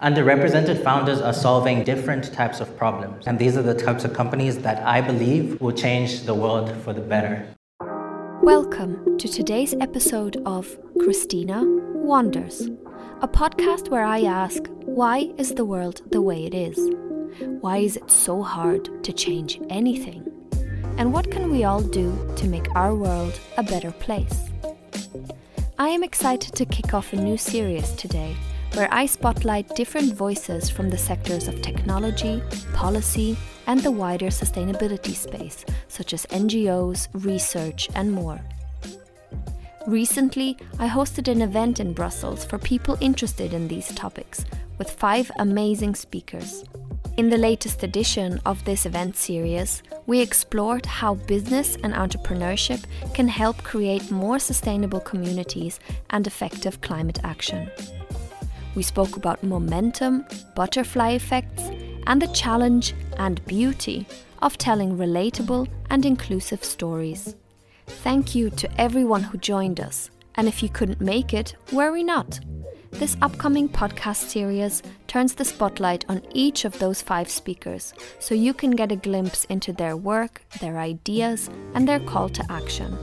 Underrepresented founders are solving different types of problems, and these are the types of companies that I believe will change the world for the better. Welcome to today's episode of Christina Wanders, a podcast where I ask why is the world the way it is? Why is it so hard to change anything? And what can we all do to make our world a better place? I am excited to kick off a new series today where I spotlight different voices from the sectors of technology, policy, and the wider sustainability space, such as NGOs, research, and more. Recently, I hosted an event in Brussels for people interested in these topics, with five amazing speakers. In the latest edition of this event series, we explored how business and entrepreneurship can help create more sustainable communities and effective climate action. We spoke about momentum, butterfly effects, and the challenge and beauty of telling relatable and inclusive stories. Thank you to everyone who joined us, and if you couldn't make it, worry not. This upcoming podcast series turns the spotlight on each of those five speakers so you can get a glimpse into their work, their ideas, and their call to action.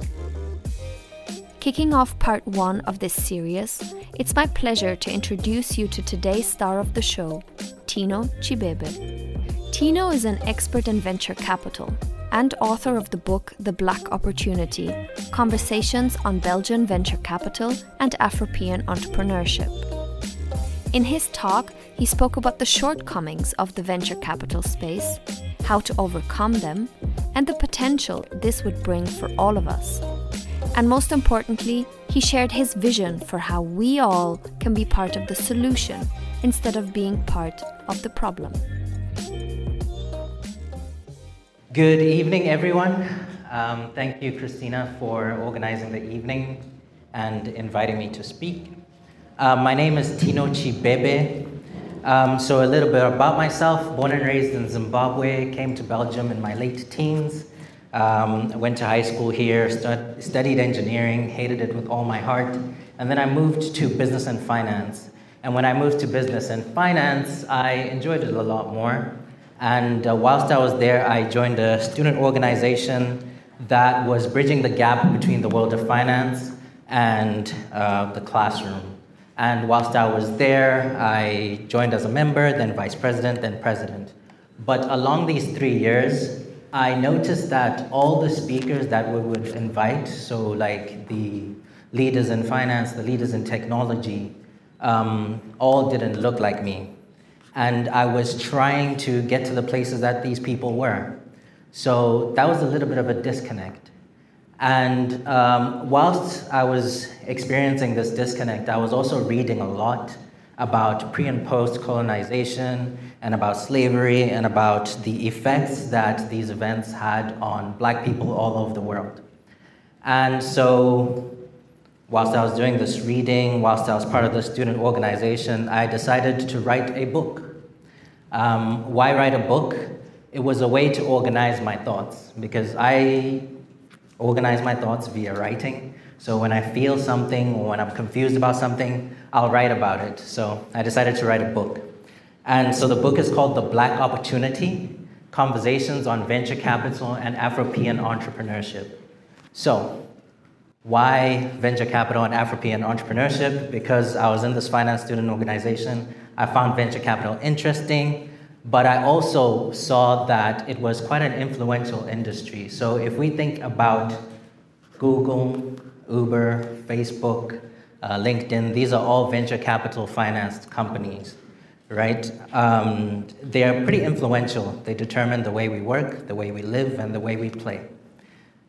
Kicking off part one of this series, it's my pleasure to introduce you to today's star of the show, Tino Chibebe. Tino is an expert in venture capital and author of the book The Black Opportunity Conversations on Belgian Venture Capital and Afropean Entrepreneurship. In his talk, he spoke about the shortcomings of the venture capital space, how to overcome them, and the potential this would bring for all of us. And most importantly, he shared his vision for how we all can be part of the solution instead of being part of the problem. Good evening, everyone. Um, thank you, Christina, for organizing the evening and inviting me to speak. Uh, my name is Tino Chibebe. Um, so, a little bit about myself born and raised in Zimbabwe, came to Belgium in my late teens. Um, I went to high school here, stud- studied engineering, hated it with all my heart, and then I moved to business and finance. And when I moved to business and finance, I enjoyed it a lot more. And uh, whilst I was there, I joined a student organization that was bridging the gap between the world of finance and uh, the classroom. And whilst I was there, I joined as a member, then vice president, then president. But along these three years, I noticed that all the speakers that we would invite, so like the leaders in finance, the leaders in technology, um, all didn't look like me. And I was trying to get to the places that these people were. So that was a little bit of a disconnect. And um, whilst I was experiencing this disconnect, I was also reading a lot about pre and post colonization and about slavery and about the effects that these events had on black people all over the world. And so, whilst I was doing this reading, whilst I was part of the student organization, I decided to write a book. Um, why write a book? It was a way to organize my thoughts because I organize my thoughts via writing. So when I feel something or when I'm confused about something, I'll write about it. So I decided to write a book. And so the book is called The Black Opportunity Conversations on Venture Capital and Afropean Entrepreneurship. So, why venture capital and Afropean entrepreneurship? Because I was in this finance student organization. I found venture capital interesting, but I also saw that it was quite an influential industry. So, if we think about Google, Uber, Facebook, uh, LinkedIn, these are all venture capital financed companies, right? Um, they are pretty influential. They determine the way we work, the way we live, and the way we play.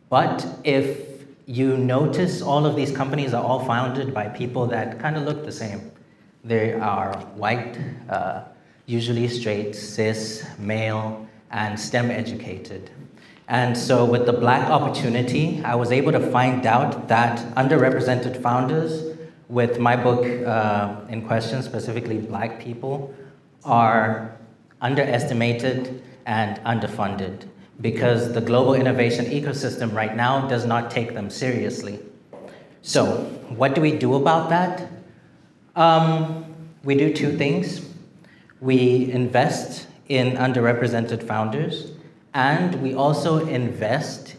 But if you notice all of these companies are all founded by people that kind of look the same. They are white, uh, usually straight, cis, male, and STEM educated. And so, with the Black Opportunity, I was able to find out that underrepresented founders, with my book uh, in question, specifically black people, are underestimated and underfunded because the global innovation ecosystem right now does not take them seriously. So, what do we do about that? Um, we do two things. we invest in underrepresented founders, and we also invest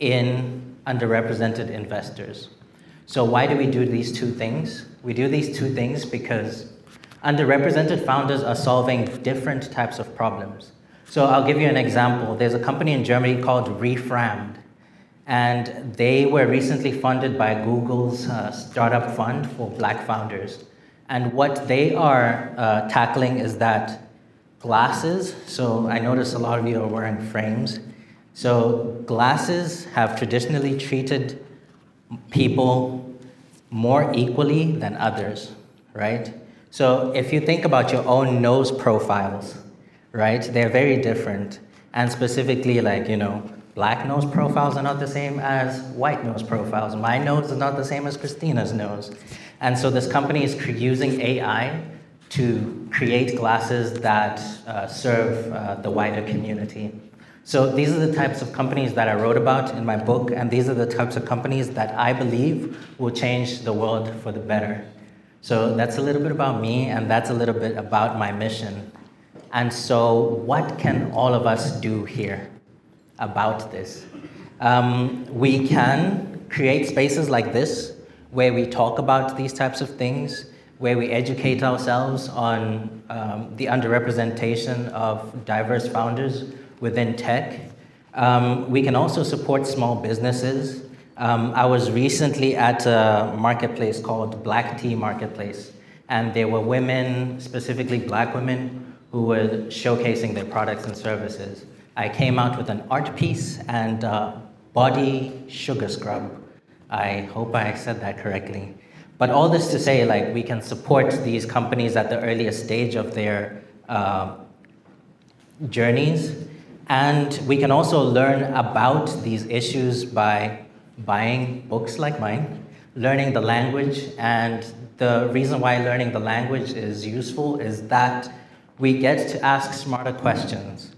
in underrepresented investors. So, why do we do these two things? We do these two things because underrepresented founders are solving different types of problems. So, I'll give you an example. There's a company in Germany called Reframd, and they were recently funded by Google's uh, startup fund for black founders. And what they are uh, tackling is that glasses, so I notice a lot of you are wearing frames. So, glasses have traditionally treated people more equally than others, right? So, if you think about your own nose profiles, right, they're very different. And specifically, like, you know, black nose profiles are not the same as white nose profiles. My nose is not the same as Christina's nose. And so this company is using AI to create glasses that uh, serve uh, the wider community. So these are the types of companies that I wrote about in my book, and these are the types of companies that I believe will change the world for the better. So that's a little bit about me, and that's a little bit about my mission. And so, what can all of us do here? about this. Um, we can create spaces like this where we talk about these types of things, where we educate ourselves on um, the underrepresentation of diverse founders within tech. Um, we can also support small businesses. Um, I was recently at a marketplace called Black Tea Marketplace, and there were women, specifically black women, who were showcasing their products and services. I came out with an art piece and body sugar scrub. I hope I said that correctly. But all this to say, like, we can support these companies at the earliest stage of their uh, journeys. And we can also learn about these issues by buying books like mine, learning the language. And the reason why learning the language is useful is that we get to ask smarter questions.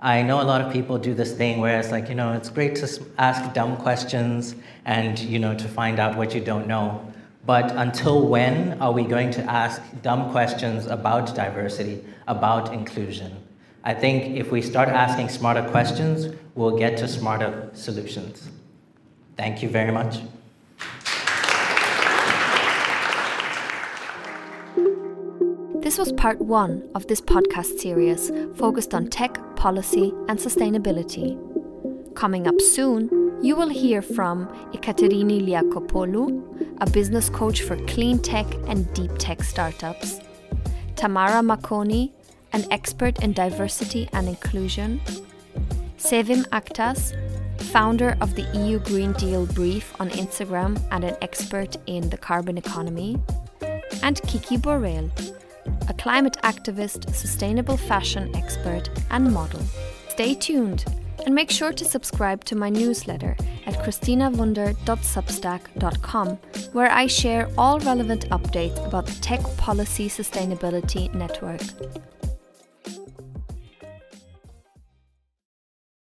I know a lot of people do this thing where it's like, you know, it's great to ask dumb questions and, you know, to find out what you don't know. But until when are we going to ask dumb questions about diversity, about inclusion? I think if we start asking smarter questions, we'll get to smarter solutions. Thank you very much. This was part one of this podcast series focused on tech, policy, and sustainability. Coming up soon, you will hear from Ekaterini Liakopoulou, a business coach for clean tech and deep tech startups, Tamara Makoni, an expert in diversity and inclusion, Sevim Aktas, founder of the EU Green Deal Brief on Instagram and an expert in the carbon economy, and Kiki Borrell, a climate activist, sustainable fashion expert, and model. Stay tuned and make sure to subscribe to my newsletter at christinawunder.substack.com, where I share all relevant updates about the Tech Policy Sustainability Network.